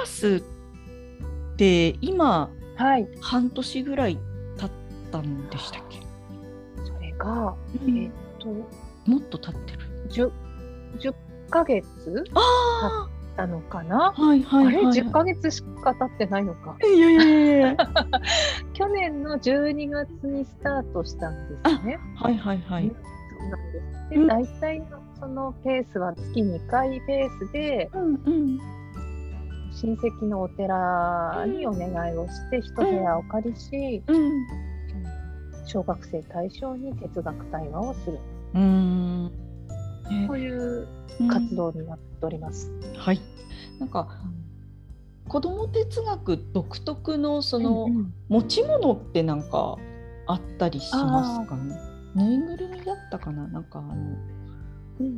ラスって今、はい、半年ぐらい経ったんでしたっけ、それが、うん。えっともっと経ってる。10, 10ヶ月あなのかな、あはいはいはい、あれ？10ヶ月しか経ってないのか。いやいやいや 去年の12月にスタートしたんですね。はいはいはい。そうなんです。で、うん。大体のそのペースは月2回ペースで、うんうん親戚のお寺にお願いをして、一部屋をお借りし、うん小学生対象に哲学対話をする。うーん。ういううん活動になっております。はい。なんか子ども哲学独特のその、うんうん持ち物ってなんかあったりしますかね？ぬいぐるみだったかな？なんかあのうんうん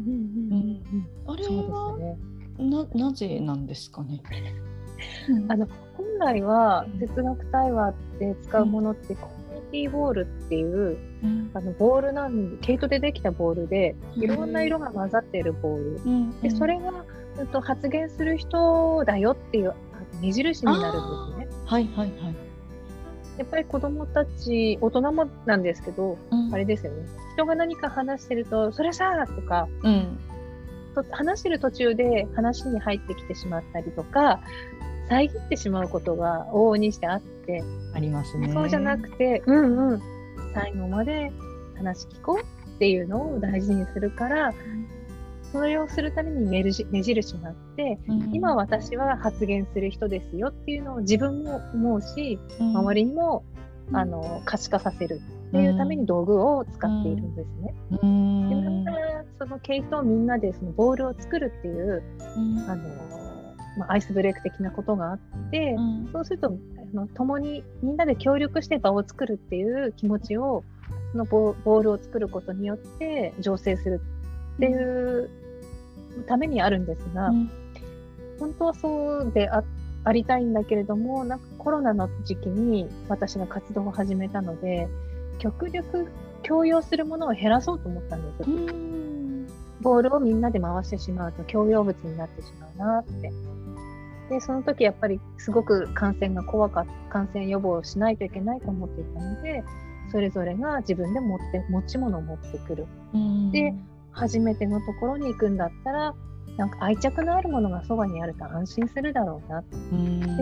うんうんあれそうはですね。ななぜなんですかね？あの本来は哲学対話で使うものって、コミュニティボールっていううん。あのボールなん毛糸でできたボールでいろんな色が混ざっているボール、うん。でそれが、うんと、発言する人だよっていうあ目印になるんですね。はいはいはい。やっぱり子どもたち大人もなんですけどうん。あれですよね。人が何か話してると「それさ!」とかうん。と話してる途中で話に入ってきてしまったりとか遮ってしまうことが往々にしてあって、ありますね。そうじゃなくてうんうん最後まで話聞こうっていうのを大事にするからそれをするために目印があってうん今私は発言する人ですよっていうのを自分も思うし周りにもうんあの可視化させるっていうために道具を使っているんですね。うんその毛糸をみんなでそのボールを作るっていううん。あの、まあ、アイスブレイク的なことがあって、うん。そうするとあの共にみんなで協力して場を作るっていう気持ちをそのボボールを作ることによって醸成するっていうためにあるんですが、うん。本当はそうであありたいんだけれどもなんかコロナの時期に私が活動を始めたので極力強要するものを減らそうと思ったんです。うんボールをみんなで回してしまうと共用物になってしまうなって。で、その時やっぱりすごく感染が怖かった、感染予防をしないといけないと思っていたので、それぞれが自分で持って、持ち物を持ってくる。うん。で初めてのところに行くんだったら、なんか愛着のあるものがそばにあると安心するだろうなって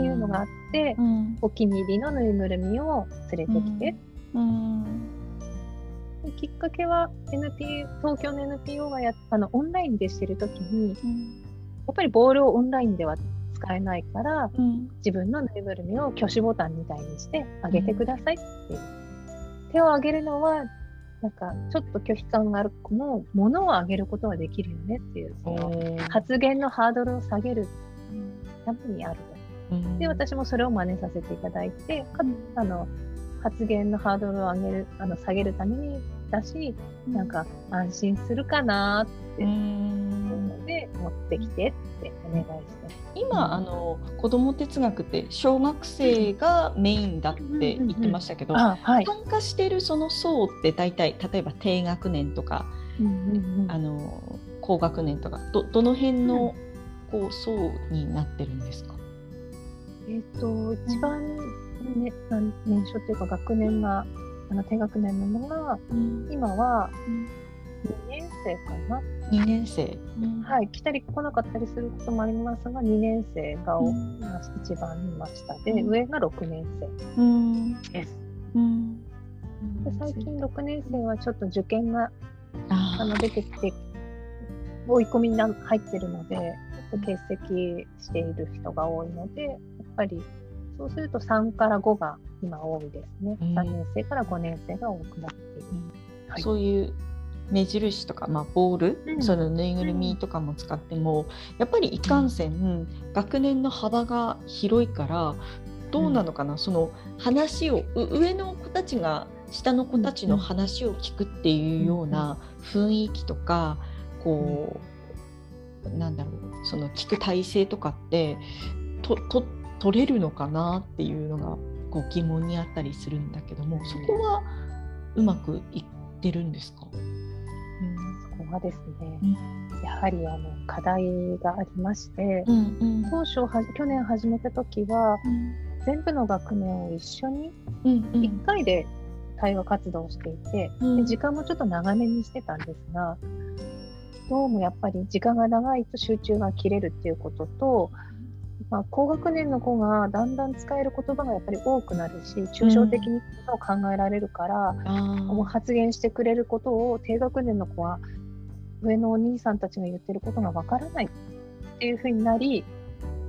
いうのがあって、うん。お気に入りのぬいぐるみを連れてきて、きっかけは NP 東京の NPO がやっあのオンラインでしてる時に、やっぱりボールをオンラインでは使えないから、うん。自分のぬいぐるみを挙手ボタンみたいにしてあげてくださいっていう。手を挙げるのは、なんかちょっと拒否感がある子も、物をあげることはできるよねっていう、その発言のハードルを下げるためにあると。で、私もそれを真似させていただいて、かあの発言のハードルを上げるあの下げるためにだし、なんか安心するかなってうん。ので、持ってきてってお願いして。今あの子ども哲学って小学生がメインだって言ってましたけど、あ、はい。参加しているその層って大体例えば低学年とかうんうんうん。あの高学年とかどどの辺のこう層になってるんですか、えっ、と、一番、ね、年少っていうか学年が、あの低学年なのが、今は2年生かな。2年生、はい、来たり来なかったりすることもありますが、2年生がおうん。一番いました。で、うん。上が6年生。うん。です。うん。で最近6年生はちょっと受験がああの出てきて、追い込みにな入ってるので、ちょっと欠席している人が多いので、やっぱりそうすると3から5が今多いですね。うん。3年生から5年生が多くなっている。はい。そういう目印とか、まあ、ボール、うん。そのぬいぐるみとかも使っても、やっぱりいかんせん、学年の幅が広いからどうなのかな、その話をう上の子たちが下の子たちの話を聞くっていうような雰囲気とか、こうなんだろうその聞く体制とかってとと取れるのかなっていうのがこう疑問にあったりするんだけどもそこはうまくいってるんですか、うんそこはですね、うん。やはりあの課題がありまして、うんうん。当初は去年始めた時は全部の学年を一緒にうんうん。1回で対話活動をしていて、うん。で時間もちょっと長めにしてたんですがどうもやっぱり時間が長いと集中が切れるっていうことと、まあ、高学年の子がだんだん使える言葉がやっぱり多くなるし抽象的にことを考えられるから、う発言してくれることを低学年の子は上のお兄さんたちが言ってることがわからないっていうふうになり、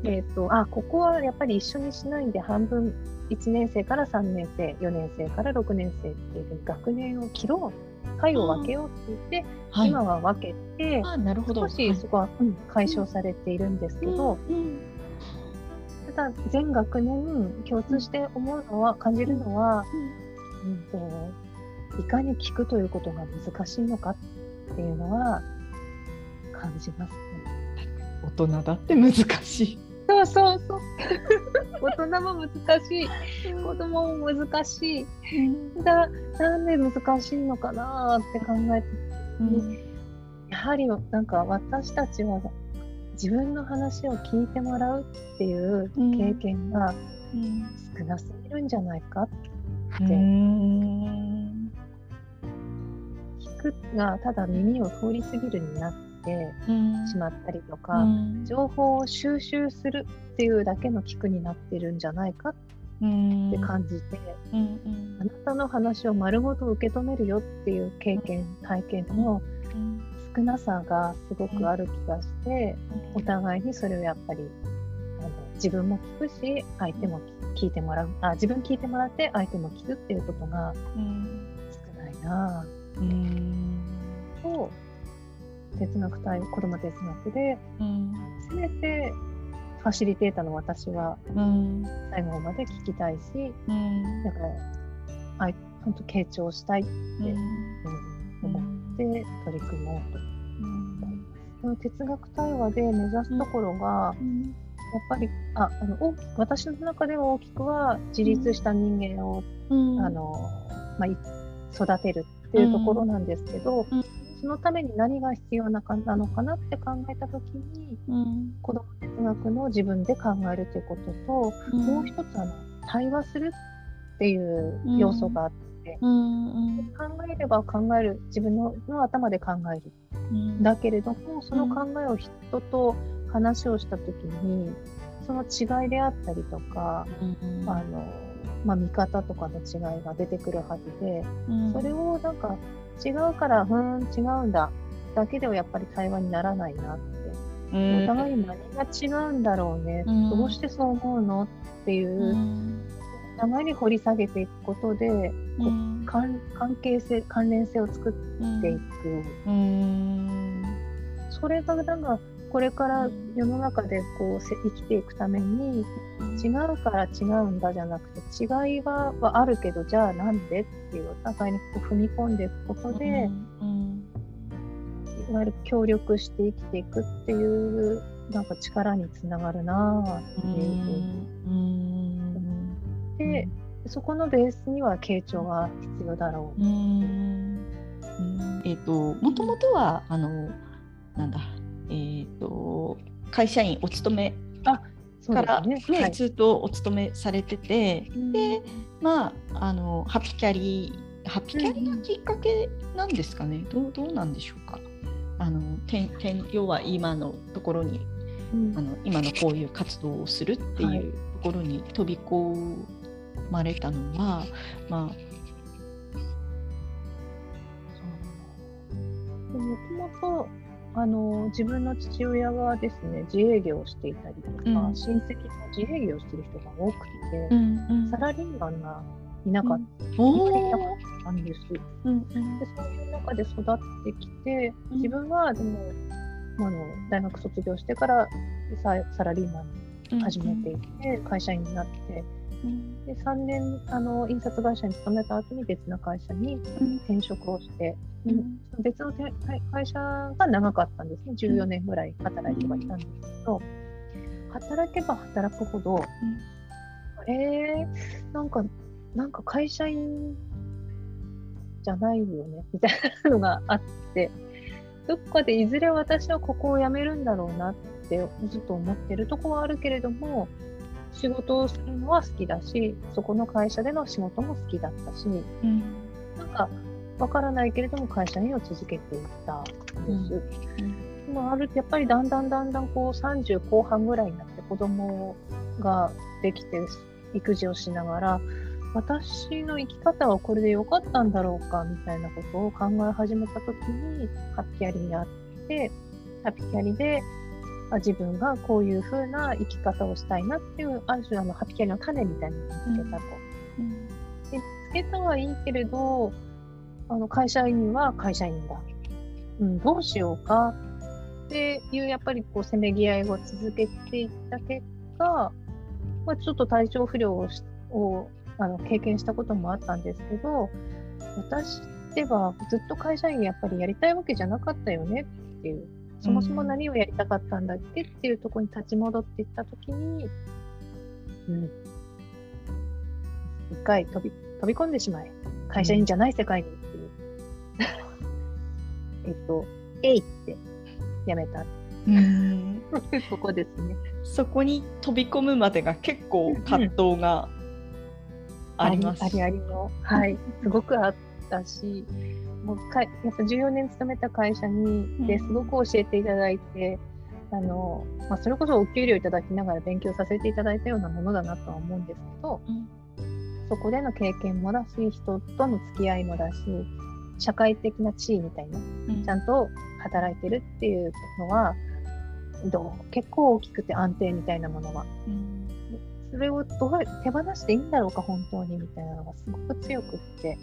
えー、とあここはやっぱり一緒にしないで半分1年生から3年生4年生から6年生っていうふうに学年を切ろう回を分けようって言って、はい。今は分けてあなるほど。少しそこは、うん解消されているんですけど、うんうんただ全学年共通して思うのは感じるのは、うんといかに聞くということが難しいのかっていうのは感じますね。大人だって難しい。そうそうそう。大人も難しい。子供も難しい。だなんで難しいのかなって考えて、やはりなんか私たちは自分の話を聞いてもらうっていう経験が少なすぎるんじゃないかって、うん聞くがただ耳を通り過ぎるになってしまったりとか、うん。情報を収集するっていうだけの聞くになってるんじゃないかうん。って感じて、うんあなたの話を丸ごと受け止めるよっていう経験体験のうん少なさがすごくある気がして、お互いにそれをやっぱりあの自分も聞くし相手も聞いてもらうあ自分聞いてもらって相手も聞くっていうことがうん。少ないなうん。ぁと哲学対子ども哲学でうん。せめてファシリテーターの私はうん。最後まで聞きたいしうん。だからあ本当傾聴したいって、うんて取り組もうと。この哲学対話で目指すところが、やっぱりああの大きく私の中では大きくは自立した人間を、うん。あのまあ、い育てるっていうところなんですけど、うん。そのために何が必要なかなのかなって考えた時にうん。子ども哲学の自分で考えるということと、うんもう一つあの対話するっていう要素があって、うん考えれば考える自分のの頭で考える。うん。だけれどもその考えを人と話をした時にその違いであったりとか、うんあのまあ、見方とかの違いが出てくるはずでうん。それをなんか違うからふーん違うんだだけではやっぱり対話にならないなって、うん。お互いに何が違うんだろうね、うん。どうしてそう思うのっていうう、んお互いに掘り下げていくことでうん。関関係性関連性を作っていく。うん。それがなんかこれから世の中でこうせ生きていくために違うから違うんだじゃなくて違いははあるけどじゃあなんでっていうお互いにこう踏み込んでいくことで、うんいわゆる協力して生きていくっていうなんか力につながるなあっていう。ふうにうんでそこのベースには傾聴が必要だろう。うん。えっ、ともともとはあのなんだえっ、と会社員お勤めそうから、ね。ねはい。ずっとお勤めされてて、でまああのハピキャリハピキャリがきっかけなんですかね、どうどうなんでしょうか。あのてんてん要は今のところにうん。あの今のこういう活動をするってはい。いうところに飛び込まれたのは、まもともとあの自分の父親がですね自営業をしていたりとか、うん。親戚も自営業をしてる人が多くて、あ、うんうん。サラリーマンがいなかっおたんです。でうんうん。そういう中で育ってきてうん。自分はでも、あの大学卒業してからササラリーマンに始めていって、会社員になって。うん。で3年あの印刷会社に勤めた後に別の会社にうん。転職をして、うん。別のて会会社が長かったんですね。14年ぐらい働いてはいたんですけど、働けば働くほど、えー、なんかなんか会社員じゃないよねみたいなのがあってどっかでいずれ私はここを辞めるんだろうなってずっと思ってるとこはあるけれども仕事をするのは好きだしそこの会社での仕事も好きだったし、うん、なんかわからないけれども会社には続けていったんです。うんうん、あるやっぱりだんだんだんだんこう30後半ぐらいになって子供ができて育児をしながら私の生き方はこれで良かったんだろうかみたいなことを考え始めた時にハッピキャリにあってハッピキャリであ自分がこういう風な生き方をしたいなっていうある種あのハッピキャリの種みたいなのを見つけたと。うん、でつけたはいいけれどあの会社員は会社員だ、うん、どうしようか。っていうやっぱりこうせめぎ合いを続けていった結果、まあ、ちょっと体調不良ををあの経験したこともあったんですけど私ではずっと会社員やっぱりやりたいわけじゃなかったよねっていうそもそも何をやりたかったんだっけっていうところに立ち戻っていった時に、うん、一回飛び飛び込んでしまえ。会社員じゃない世界にっていう、えっと「えい!」ってやめた。うん。そこですね。そこに飛び込むまでが結構葛藤があります。ありありの、はい、すごくあったし、もうかやっぱ14年勤めた会社にですごく教えていただいて、うん、あのまあ、それこそお給料いただきながら勉強させていただいたようなものだなとは思うんですけど、うん、そこでの経験もだし人との付き合いもだし社会的な地位みたいな、うん、ちゃんと働いてるっていうのはどう結構大きくて安定みたいなものは。うんそれをどう手放していいんだろうか、本当にみたいなのがすごく強くって。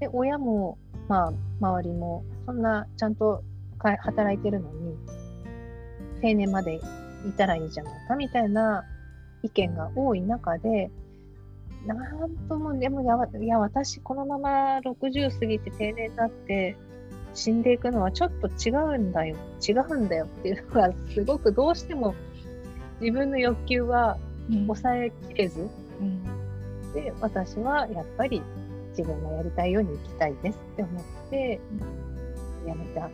で、親も、まあ、周りも、そんなちゃんと働いてるのに、定年までいたらいいじゃないかみたいな意見が多い中で、なんとも、でもや、いや、私、このまま60過ぎて定年になって、死んでいくのはちょっと違うんだよ、違うんだよっていうのが、すごくどうしても自分の欲求は抑えきれず、うん、で私はやっぱり自分がやりたいように生きたいですって思ってやめたと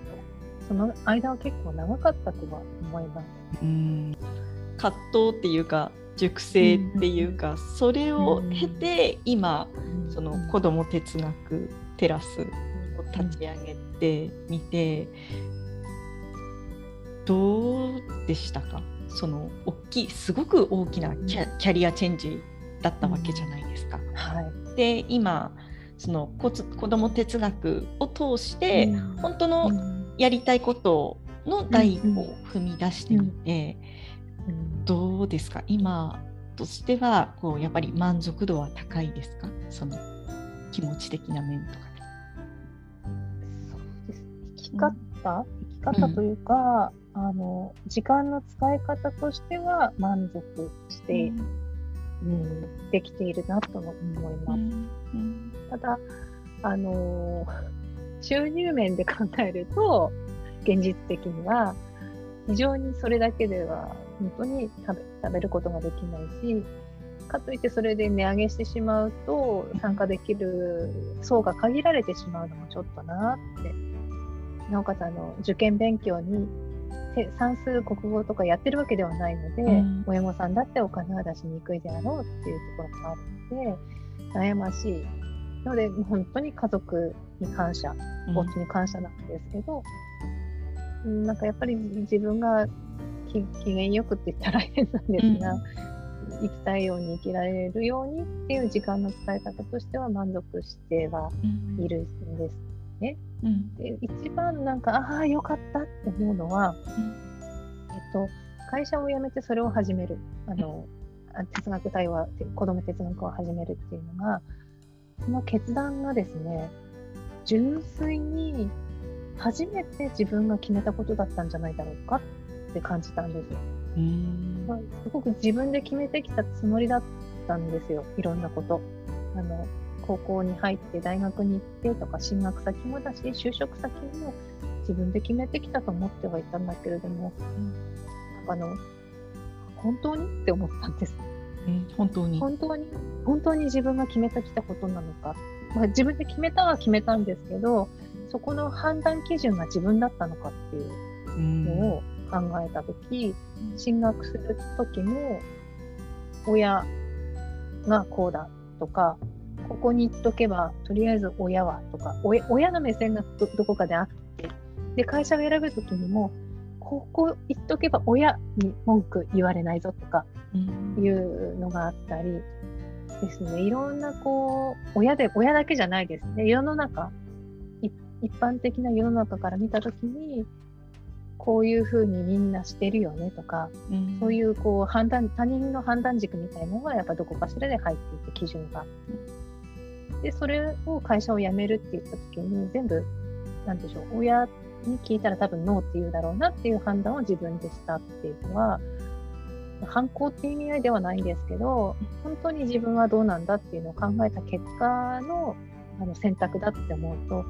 その間は結構長かったとは思います。うん。葛藤っていうか熟成っていうか、うん、それを経て、今、うん、その子ども哲学テラスを立ち上げてみて、どうでしたか？その大きいすごく大きなキャキャリアチェンジだったわけじゃないですか。はい、で今その子子ども哲学を通して、うん、本当のやりたいことの第一歩を踏み出してみて、うん。うん、どうですか？今としてはこうやっぱり満足度は高いですか？その気持ち的な面とか。そうです。生き方、生き方というか、あの時間の使い方としては満足して、うん、うん、できているなと思います。うん、ただあの収入面で考えると現実的には非常にそれだけでは本当に食べ食べることができないしかといってそれで値上げしてしまうと参加できる層が限られてしまうのもちょっとなって。なおかつあの受験勉強に算数国語とかやってるわけではないので、うん、親御さんだってお金は出しにくいであろうっていうところもあるので悩ましいので本当に家族に感謝夫に感謝なんですけど、うん、なんかやっぱり自分が機嫌よくって言ったら変なんですが、うん、生きたいように生きられるようにっていう時間の使い方としては満足してはいるんですね。うん、で一番なんかああよかったって思うのは、うん、えっと、会社を辞めてそれを始める。あの、哲学対話子ども哲学を始めるっていうのがその決断がですね純粋に初めて自分が決めたことだったんじゃないだろうかって感じたんです。うんまあ、すごく自分で決めてきたつもりだったんですよいろんなこと。あの高校に入って大学に行ってとか進学先もだし就職先も自分で決めてきたと思ってはいたんだけれども、うん、あの本当にって思ったんです。うん、本当に。本当に本当に自分が決めてきたことなのか、まあ、自分で決めたは決めたんですけどそこの判断基準が自分だったのかっていうのを考えた時、進学する時も親がこうだとかここに行っとけばとりあえず親はとか親の目線がどこかであってで会社を選ぶ時にもここ行っとけば親に文句言われないぞとかいうのがあったりですね。いろんなこう親で親だけじゃないですね。世の中一般的な世の中から見た時にこういうふうにみんなしてるよねとか、うん、そういうこう判断他人の判断軸みたいなのがやっぱどこかしらで入っていて基準が。でそれを会社を辞めるって言った時に全部なんでしょう親に聞いたら多分ノーって言うだろうなっていう判断を自分でしたっていうのは反抗っていう意味合いではないんですけど本当に自分はどうなんだっていうのを考えた結果のあの選択だって思うと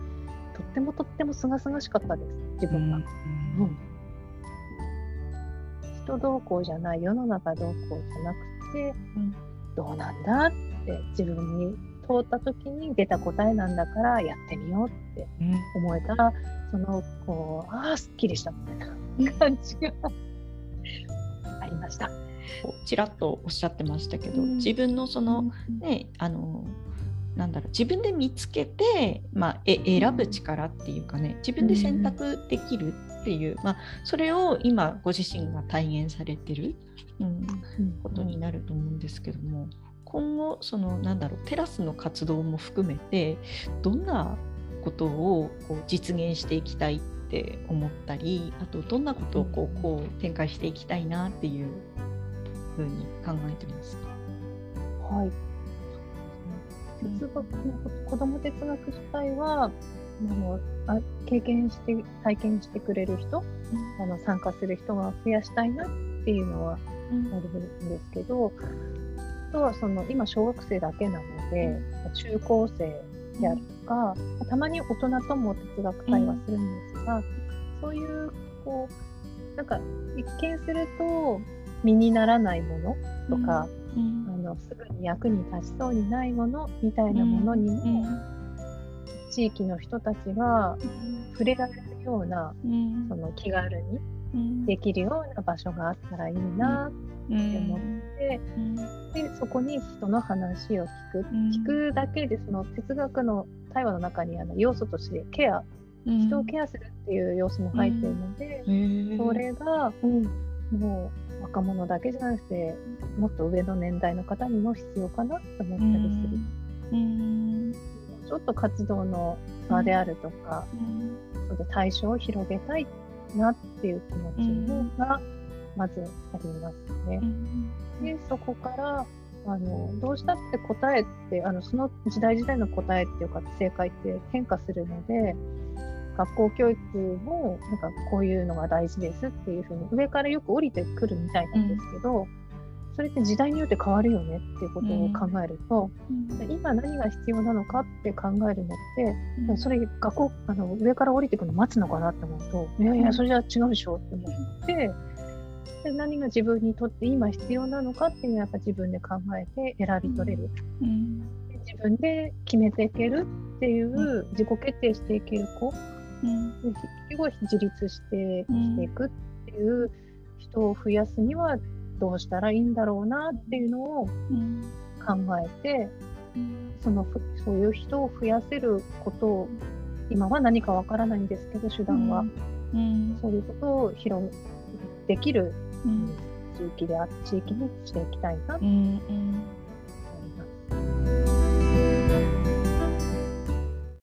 とってもとってもすがすがしかったです自分が。うん、人どうこうじゃない世の中どうこうじゃなくて、うん、どうなんだって自分に通った時に出た答えなんだからやってみようって思えた。ら、うん、そのこうああすっきりしたみたいな感じが ありました。ちらっとおっしゃってましたけど、自分のそのねあのなんだろう自分で見つけて、まあ、え選ぶ力っていうかね自分で選択できるっていう、まあ、それを今ご自身が体現されてる、うん、ことになると思うんですけども今後そのなんだろうテラスの活動も含めてどんなことをこう実現していきたいって思ったりあとどんなことをこうこう展開していきたいなっていうふうに考えてますか？はい。哲学の子ども哲学自体はあのあ経験して体験してくれる人、あの参加する人が増やしたいなっていうのはあるんですけど、あとはその今小学生だけなので、中高生であるとか、たまに大人とも哲学会話するんですが、そういうこうなんか一見すると身にならないものとか、うん、あのすぐに役に立ちそうにないものみたいなものにも、地域の人たちが触れられるような、その気軽にできるような場所があったらいいな。って思って、でそこに人の話を聞く、聞くだけでその哲学の対話の中にあの要素としてケア人をケアするっていう要素も入っているので、それが、うん、もう若者だけじゃなくてもっと上の年代の方にも必要かなと思ったりする。うん。ちょっと活動の場であるとか、うん、それで対象を広げたいなっていう気持ちがまずありますね。うん、でそこからあのどうしたって答えってあのその時代時代の答えっていうか正解って変化するので学校教育もなんかこういうのが大事ですっていうふうに上からよく降りてくるみたいなんですけど、うん、それって時代によって変わるよねっていうことを考えると、うん、今何が必要なのかって考えるのって、うん、それ学校あの上から降りてくるの待つのかなって思うと、いやいやそれじゃ違うでしょって思って。で何が自分にとって今必要なのかっていうのはやっぱ自分で考えて選び取れる、自分で決めていけるっていう自己決定していける子。うん、すごい自立してしていくっていう人を増やすにはどうしたらいいんだろうなっていうのを考えて、うん、そのそういう人を増やせることを今は何かわからないんですけど手段は、うん、そういうことを広できる地域であ地域にしていきたいな、うん